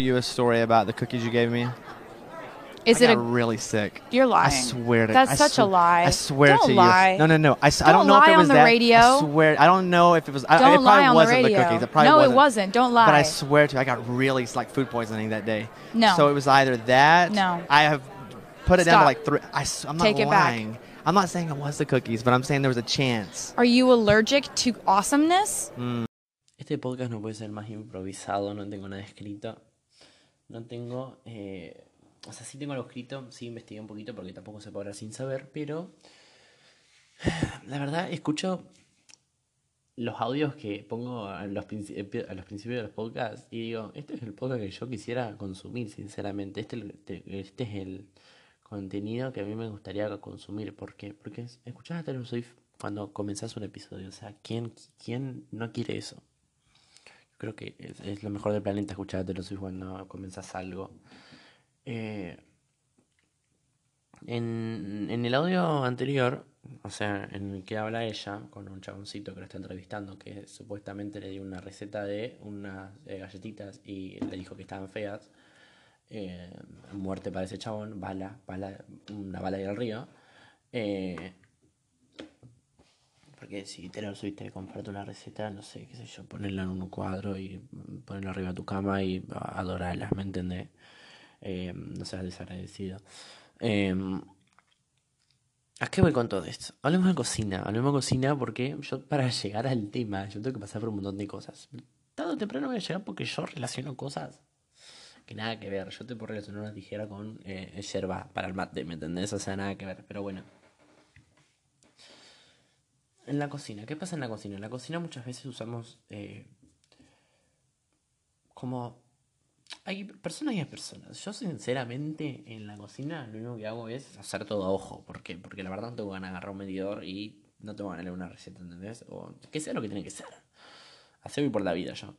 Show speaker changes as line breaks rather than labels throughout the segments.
you a story about the cookies you gave me?
Is
I
it
got
a?
really sick.
You're lying.
I swear to you.
That's
I
such a lie.
I swear
Don't
to
lie.
you. No, no, no. I,
Don't
don't know if
lie
it
on
was
the
that.
radio.
I swear. I don't know if it was.
Don't
it
lie
probably
on the
wasn't
radio.
cookies. It probably
no,
wasn't.
it wasn't. Don't lie.
But I swear to you, I got really like food poisoning that day.
No.
So it was either that.
No.
I have put it down to like three. I, am not
Take it back.
I'm not saying it was the cookies, but I'm saying there was a chance.
Are you allergic to awesomeness? Mm.
Este podcast no puede ser más improvisado, no tengo nada escrito. No tengo. eh, o sea, sí tengo algo escrito, sí investigué un poquito porque tampoco se puede hablar sin saber, pero. La verdad, escucho los audios que pongo a los, princi- a los principios de los podcasts y digo, este es el podcast que yo quisiera consumir, sinceramente. Este, este- es el contenido que a mí me gustaría consumir. ¿Por qué? Porque es- escuchás a Taylor Swift cuando comenzás un episodio. O sea, ¿quién, quién no quiere eso? Creo que es, es lo mejor del planeta escuchar a Taylor cuando comenzás algo. Eh, en, en el audio anterior, o sea, en el que habla ella con un chaboncito que lo está entrevistando, que supuestamente le dio una receta de unas eh, galletitas y le dijo que estaban feas. Eh, muerte para ese chabón, bala, bala, una bala del río. Eh, porque si te lo subiste comprarte una receta, no sé, qué sé yo, ponerla en un cuadro y ponerla arriba de tu cama y adorarla, ¿me entendés? Eh, no seas desagradecido. Eh, ¿A qué voy con todo esto? Hablemos de cocina, hablemos de cocina porque yo para llegar al tema, yo tengo que pasar por un montón de cosas. Tarde o temprano voy a llegar porque yo relaciono cosas que nada que ver. Yo te puedo relacionar una tijera con eh, yerba para el mate, ¿me entendés? O sea, nada que ver, pero bueno. En la cocina, ¿qué pasa en la cocina? En la cocina muchas veces usamos eh, como... Hay personas y hay personas. Yo sinceramente en la cocina lo único que hago es hacer todo a ojo. ¿Por? Porque la verdad no tengo ganas de agarrar un medidor y no tengo ganas de leer una receta, ¿entendés? O que sea lo que tiene que ser. Así voy por la vida yo.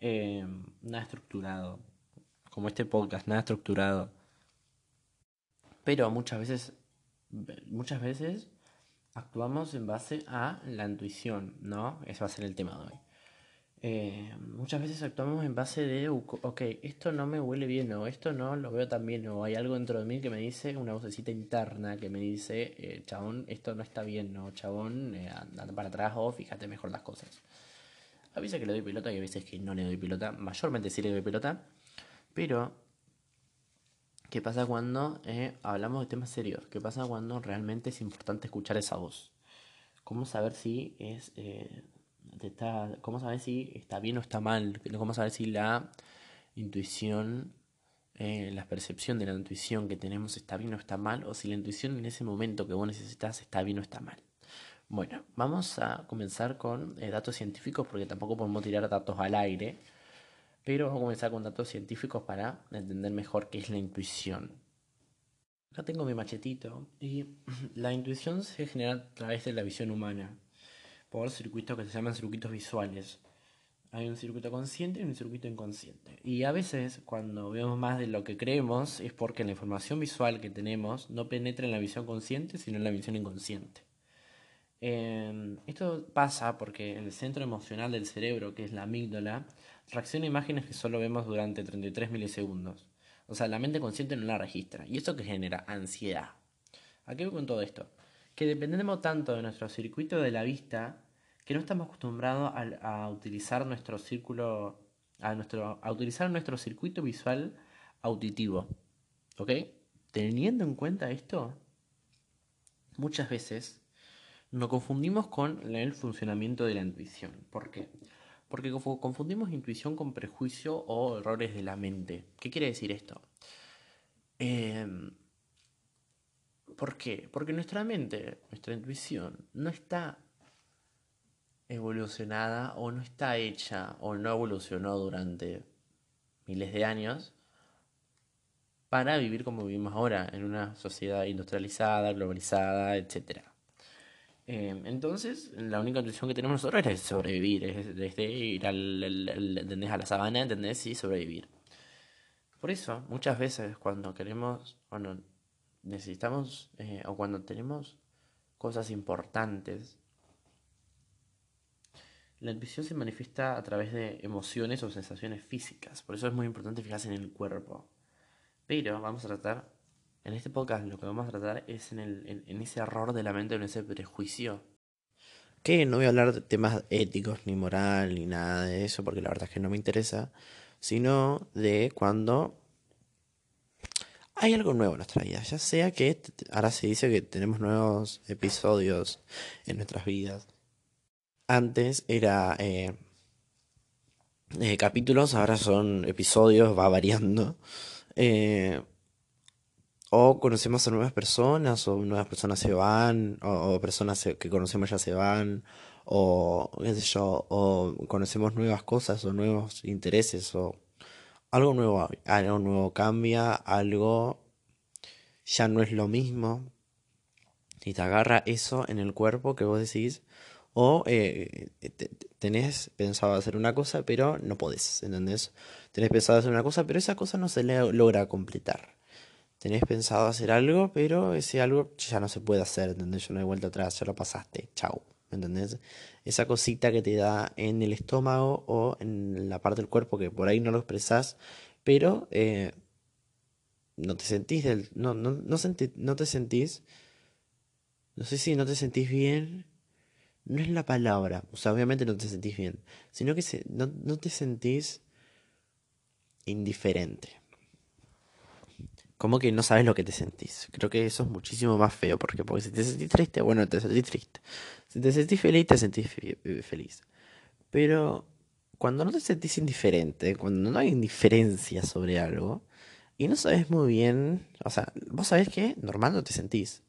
Eh, nada estructurado. Como este podcast, nada estructurado. Pero muchas veces, muchas veces actuamos en base a la intuición, ¿no? Ese va a ser el tema de hoy. Eh, muchas veces actuamos en base de, ok, esto no me huele bien, o esto no lo veo tan bien, o hay algo dentro de mí que me dice, una vocecita interna que me dice, eh, chabón, esto no está bien, no, chabón, eh, anda para atrás o fíjate mejor las cosas. A veces que le doy pelota y a veces que no le doy pelota, mayormente sí le doy pelota, pero ¿qué pasa cuando eh, hablamos de temas serios? ¿Qué pasa cuando realmente es importante escuchar esa voz? ¿Cómo saber si es... Eh, está, ¿Cómo saber si está bien o está mal? ¿Cómo saber si la intuición, eh, la percepción de la intuición que tenemos está bien o está mal? O si la intuición en ese momento que vos necesitas está bien o está mal. Bueno, vamos a comenzar con eh, datos científicos porque tampoco podemos tirar datos al aire. Pero vamos a comenzar con datos científicos para entender mejor qué es la intuición. Acá tengo mi machetito y la intuición se genera a través de la visión humana por circuitos que se llaman circuitos visuales. Hay un circuito consciente y un circuito inconsciente. Y a veces cuando vemos más de lo que creemos es porque la información visual que tenemos no penetra en la visión consciente, sino en la visión inconsciente. Eh, esto pasa porque el centro emocional del cerebro, que es la amígdala, reacciona imágenes que solo vemos durante 33 milisegundos. O sea, la mente consciente no la registra. ¿Y eso que genera? Ansiedad. ¿A qué voy con todo esto? Que dependemos tanto de nuestro circuito de la vista que no estamos acostumbrados a, a utilizar nuestro círculo, a, nuestro, a utilizar nuestro circuito visual auditivo. ¿Ok? Teniendo en cuenta esto, muchas veces nos confundimos con el funcionamiento de la intuición. ¿Por qué? Porque confundimos intuición con prejuicio o errores de la mente. ¿Qué quiere decir esto? Eh, ¿Por qué? Porque nuestra mente, nuestra intuición, no está evolucionada o no está hecha o no evolucionó durante miles de años para vivir como vivimos ahora, en una sociedad industrializada, globalizada, etc. Eh, entonces, la única intuición que tenemos nosotros es sobrevivir, es desde ir al, al, al, ¿entendés? a la sabana, ¿entendés? Y sobrevivir. Por eso, muchas veces cuando queremos, cuando necesitamos, eh, o cuando tenemos cosas importantes, La intuición se manifiesta a través de emociones o sensaciones físicas, por eso es muy importante fijarse en el cuerpo. Pero vamos a tratar, en este podcast lo que vamos a tratar es en, el, en, ese error de la mente, en ese prejuicio. Que no voy a hablar de temas éticos, ni moral, ni nada de eso, porque la verdad es que no me interesa, sino de cuando hay algo nuevo en nuestra vida, ya sea que ahora se dice que tenemos nuevos episodios en nuestras vidas antes era eh, eh, capítulos, ahora son episodios, va variando. Eh, o conocemos a nuevas personas, o nuevas personas se van, o, personas que conocemos ya se van, o qué sé yo, o conocemos nuevas cosas, o nuevos intereses, o algo nuevo, algo nuevo cambia, algo ya no es lo mismo. Y te agarra eso en el cuerpo que vos decís, o eh, tenés pensado hacer una cosa, pero no podés, ¿entendés? Tenés pensado hacer una cosa, pero esa cosa no se logra completar. Tenés pensado hacer algo, pero ese algo ya no se puede hacer, ¿entendés? Ya no hay vuelta atrás, ya lo pasaste, chau, ¿entendés? Esa cosita que te da en el estómago o en la parte del cuerpo que por ahí no lo expresás, pero eh, no te sentís del... No, no, no, no te sentís... No sé si no te sentís bien no es la palabra, o sea, obviamente no te sentís bien, sino que no, te sentís indiferente. Como que no sabes lo que te sentís. Creo que eso es muchísimo más feo, porque, porque si te sentís triste, bueno, te sentís triste. Si te sentís feliz, te sentís eh, feliz. Pero cuando no te sentís indiferente, cuando no hay indiferencia sobre algo, y no sabes muy bien, o sea, vos sabés que normal no te sentís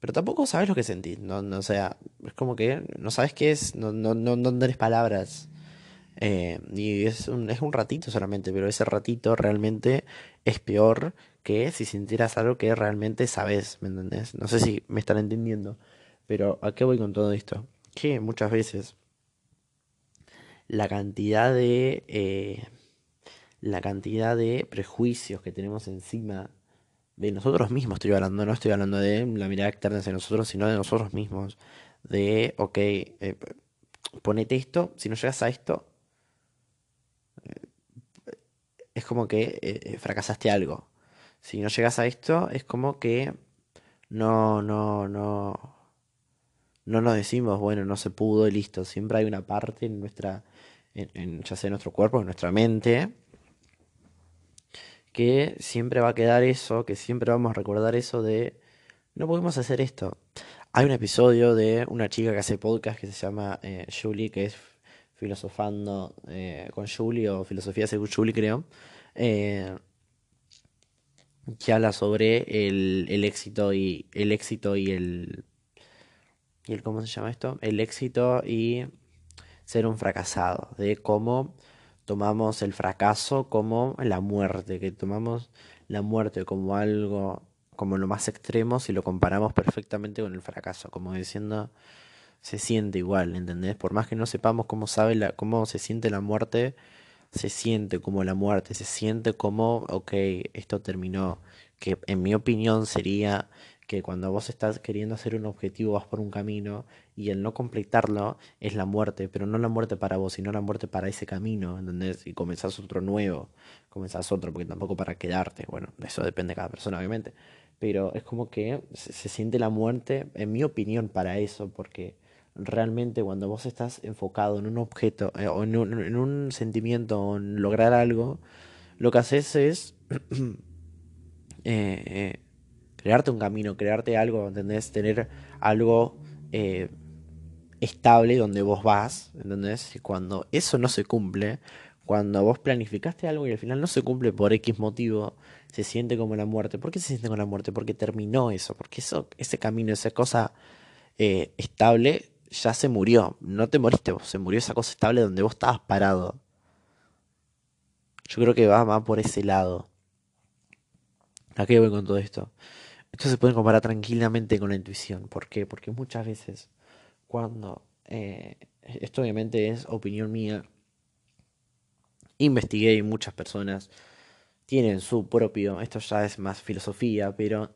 pero tampoco sabes lo que sentís. No, no, o sea, es como que no sabes qué es, no, no, no, no tenés palabras. Eh, y es un, es un ratito solamente, pero ese ratito realmente es peor que si sintieras algo que realmente sabes, ¿me entendés? No sé si me están entendiendo, pero ¿a qué voy con todo esto? Que muchas veces la cantidad de... Eh, la cantidad de prejuicios que tenemos encima de nosotros mismos estoy hablando, no estoy hablando de la mirada externa hacia nosotros, sino de nosotros mismos. De, ok, eh, ponete esto, si no llegas a esto, eh, es como que eh, fracasaste algo. Si no llegas a esto, es como que no, no, no, no nos decimos, bueno, no se pudo y listo. Siempre hay una parte en nuestra, en, ya sea en nuestro cuerpo, en nuestra mente, que siempre va a quedar eso, que siempre vamos a recordar eso de no podemos hacer esto. Hay un episodio de una chica que hace podcast que se llama eh, Julie, que es filosofando eh, con Julie o filosofía según Julie creo, eh, que habla sobre el, el, éxito y el éxito y el, y el cómo se llama esto, el éxito y ser un fracasado, de cómo tomamos el fracaso como la muerte, que tomamos la muerte como algo, como lo más extremo si lo comparamos perfectamente con el fracaso, como diciendo, se siente igual, ¿entendés? Por más que no sepamos cómo, sabe la, cómo se siente la muerte, se siente como la muerte, se siente como, ok, esto terminó, que en mi opinión sería que cuando vos estás queriendo hacer un objetivo vas por un camino y el no completarlo es la muerte, pero no la muerte para vos, sino la muerte para ese camino, ¿entendés? Y comenzás otro nuevo, comenzás otro, porque tampoco para quedarte, bueno, eso depende de cada persona, obviamente, pero es como que se, siente la muerte, en mi opinión, para eso, porque realmente cuando vos estás enfocado en un objeto, eh, o en un, en un sentimiento, o en lograr algo, lo que haces es... eh, eh crearte un camino, crearte algo, ¿entendés? Tener algo estable donde vos vas, ¿entendés? Y cuando eso no se cumple, cuando vos planificaste algo y al final no se cumple por X motivo, se siente como la muerte. ¿Por qué se siente como la muerte? Porque terminó eso, porque eso, ese camino, esa cosa estable ya se murió. No te moriste se murió esa cosa estable donde vos estabas parado. Yo creo que va más por ese lado. ¿A qué voy con todo esto? Esto se puede comparar tranquilamente con la intuición. ¿Por qué? Porque muchas veces cuando, eh, esto obviamente es opinión mía, investigué y muchas personas tienen su propio, esto ya es más filosofía, pero,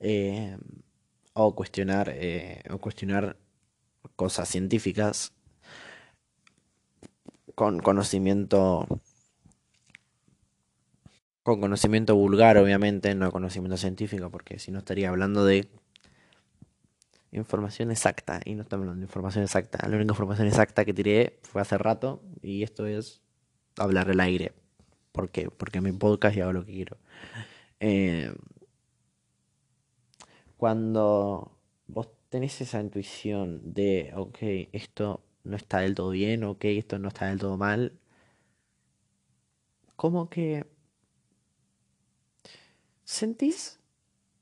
eh, o cuestionar, eh, o cuestionar cosas científicas con conocimiento con conocimiento vulgar, obviamente, no conocimiento científico, porque si no estaría hablando de información exacta y no estamos hablando de información exacta. La única información exacta que tiré fue hace rato y esto es hablar el aire. ¿Por qué? Porque mi podcast y hago lo que quiero. Eh, cuando vos tenés esa intuición de, ok, esto no está del todo bien, ok, esto no está del todo mal, como que sentís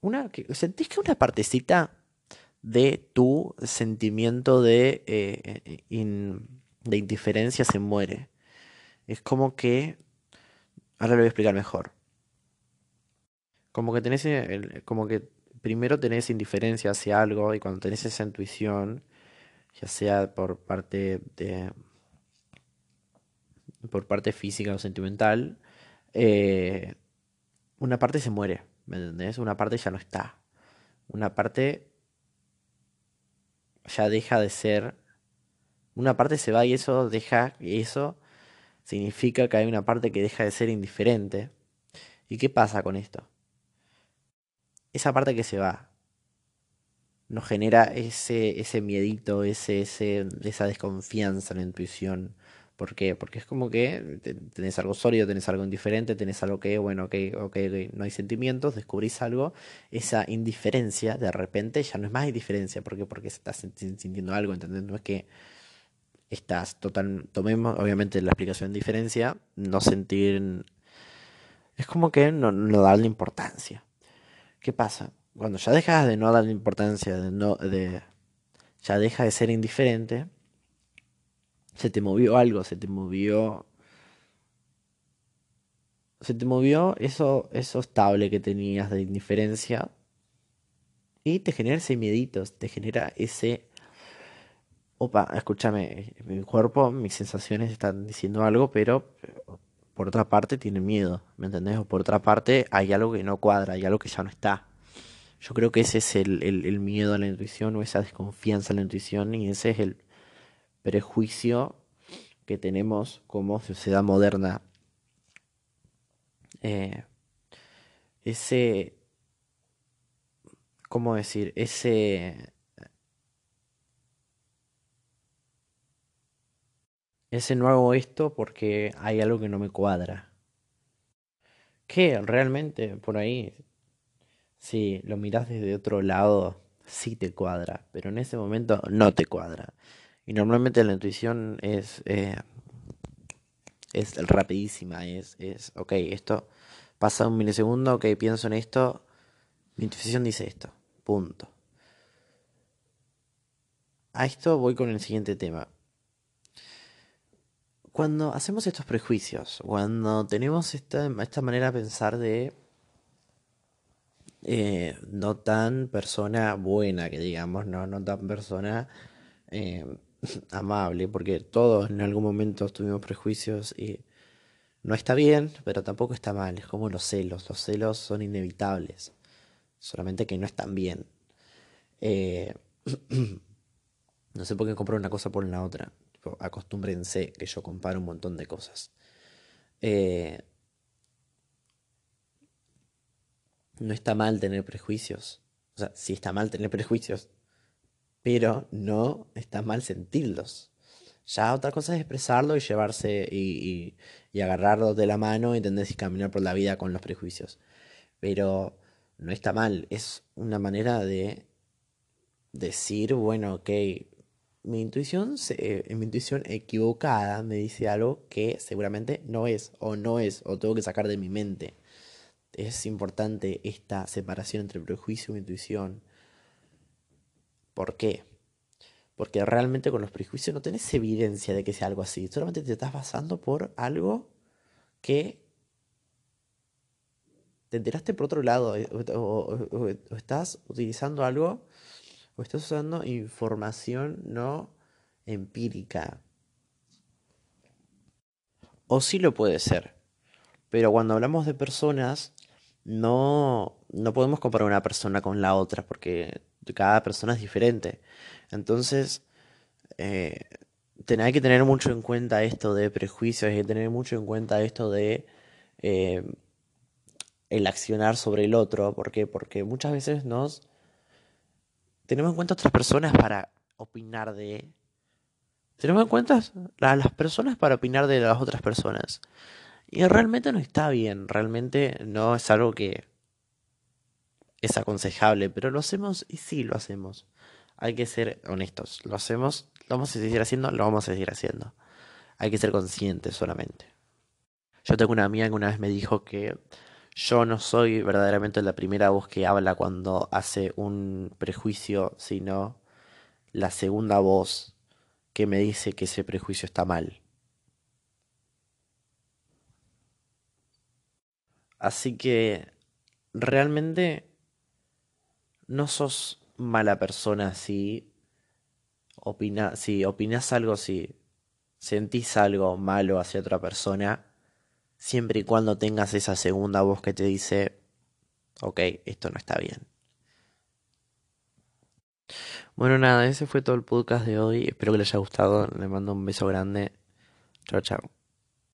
una, sentís que una partecita de tu sentimiento de, eh, de indiferencia se muere. Es como que, ahora lo voy a explicar mejor. Como que tenés, como que primero tenés indiferencia hacia algo y cuando tenés esa intuición, ya sea por parte de, por parte física o sentimental, eh, una parte se muere, ¿me entendés? Una parte ya no está. Una parte ya deja de ser. Una parte se va y eso deja. Y eso significa que hay una parte que deja de ser indiferente. ¿Y qué pasa con esto? Esa parte que se va nos genera ese, ese miedito, ese, ese, esa desconfianza en la intuición ¿Por qué? Porque es como que tenés algo sólido, tenés algo indiferente, tenés algo que, bueno, ok, ok, no hay sentimientos, descubrís algo, esa indiferencia de repente ya no es más indiferencia, ¿por qué? Porque estás sintiendo algo, ¿entendés? No es que estás total, tomemos obviamente la explicación de diferencia, no sentir, es como que no, no darle importancia. ¿Qué pasa? Cuando ya dejas de no darle importancia, de no, de, ya deja de ser indiferente, se te movió algo, se te movió. Se te movió eso, eso estable que tenías de indiferencia. Y te genera ese miedito, te genera ese. Opa, escúchame, mi cuerpo, mis sensaciones están diciendo algo, pero por otra parte tiene miedo, ¿me entendés? O por otra parte hay algo que no cuadra, hay algo que ya no está. Yo creo que ese es el, miedo a la intuición o esa desconfianza en la intuición y ese es el, prejuicio que tenemos como sociedad moderna. Eh, ese, ¿cómo decir? Ese, ese no hago esto porque hay algo que no me cuadra. Que realmente por ahí, si lo miras desde otro lado, sí te cuadra, pero en ese momento no te cuadra. Y normalmente la intuición es, eh, es rapidísima, es, es, ok, esto pasa un milisegundo, ok, pienso en esto, mi intuición dice esto, punto. A esto voy con el siguiente tema. Cuando hacemos estos prejuicios, cuando tenemos esta, esta manera de pensar de eh, no tan persona buena, que digamos, no, no tan persona eh, amable, porque todos en algún momento tuvimos prejuicios y no está bien, pero tampoco está mal. Es como los celos. Los celos son inevitables, solamente que no están bien. Eh, no sé por qué compro una cosa por la otra. Acostúmbrense que yo comparo un montón de cosas. Eh, no está mal tener prejuicios. O sea, sí está mal tener prejuicios, pero no está mal sentirlos. Ya otra cosa es expresarlo y llevarse y, y, agarrarlos de la mano, entender y caminar por la vida con los prejuicios. Pero no está mal, es una manera de decir, bueno, ok, mi intuición, se, mi intuición equivocada me dice algo que seguramente no es, o no es, o tengo que sacar de mi mente. Es importante esta separación entre prejuicio e intuición ¿Por qué? Porque realmente con los prejuicios no tenés evidencia de que sea algo así. Solamente te estás basando por algo que te enteraste por otro lado. Eh, o, estás utilizando algo o estás usando información no empírica. O sí lo puede ser. Pero cuando hablamos de personas, no, no podemos comparar una persona con la otra porque cada persona es diferente. Entonces, eh, hay que tener mucho en cuenta esto de prejuicios, hay que tener mucho en cuenta esto de eh, el accionar sobre el otro. ¿Por qué? Porque muchas veces nos tenemos en cuenta otras personas para opinar de. Tenemos en cuenta a las personas para opinar de las otras personas. Y realmente no está bien, realmente no es algo que es aconsejable, pero lo hacemos y sí lo hacemos. Hay que ser honestos, lo hacemos, lo vamos a seguir haciendo, lo vamos a seguir haciendo. Hay que ser conscientes solamente. Yo tengo una amiga que una vez me dijo que yo no soy verdaderamente la primera voz que habla cuando hace un prejuicio, sino la segunda voz que me dice que ese prejuicio está mal. Así que realmente no sos mala persona si opina, si opinas algo, si sentís algo malo hacia otra persona, siempre y cuando tengas esa segunda voz que te dice, ok, esto no está bien. Bueno, nada, ese fue todo el podcast de hoy. Espero que les haya gustado. Le mando un beso grande. Chao, chao.